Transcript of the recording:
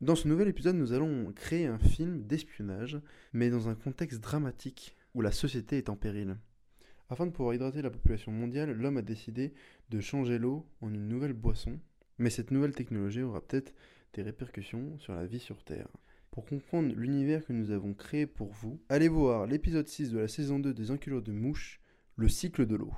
Dans ce nouvel épisode, nous allons créer un film d'espionnage, mais dans un contexte dramatique où la société est en péril. Afin de pouvoir hydrater la population mondiale, l'homme a décidé de changer l'eau en une nouvelle boisson, mais cette nouvelle technologie aura peut-être des répercussions sur la vie sur Terre. Pour comprendre l'univers que nous avons créé pour vous, allez voir l'épisode 6 de la saison 2 des Enculeurs de Mouches, le cycle de l'eau.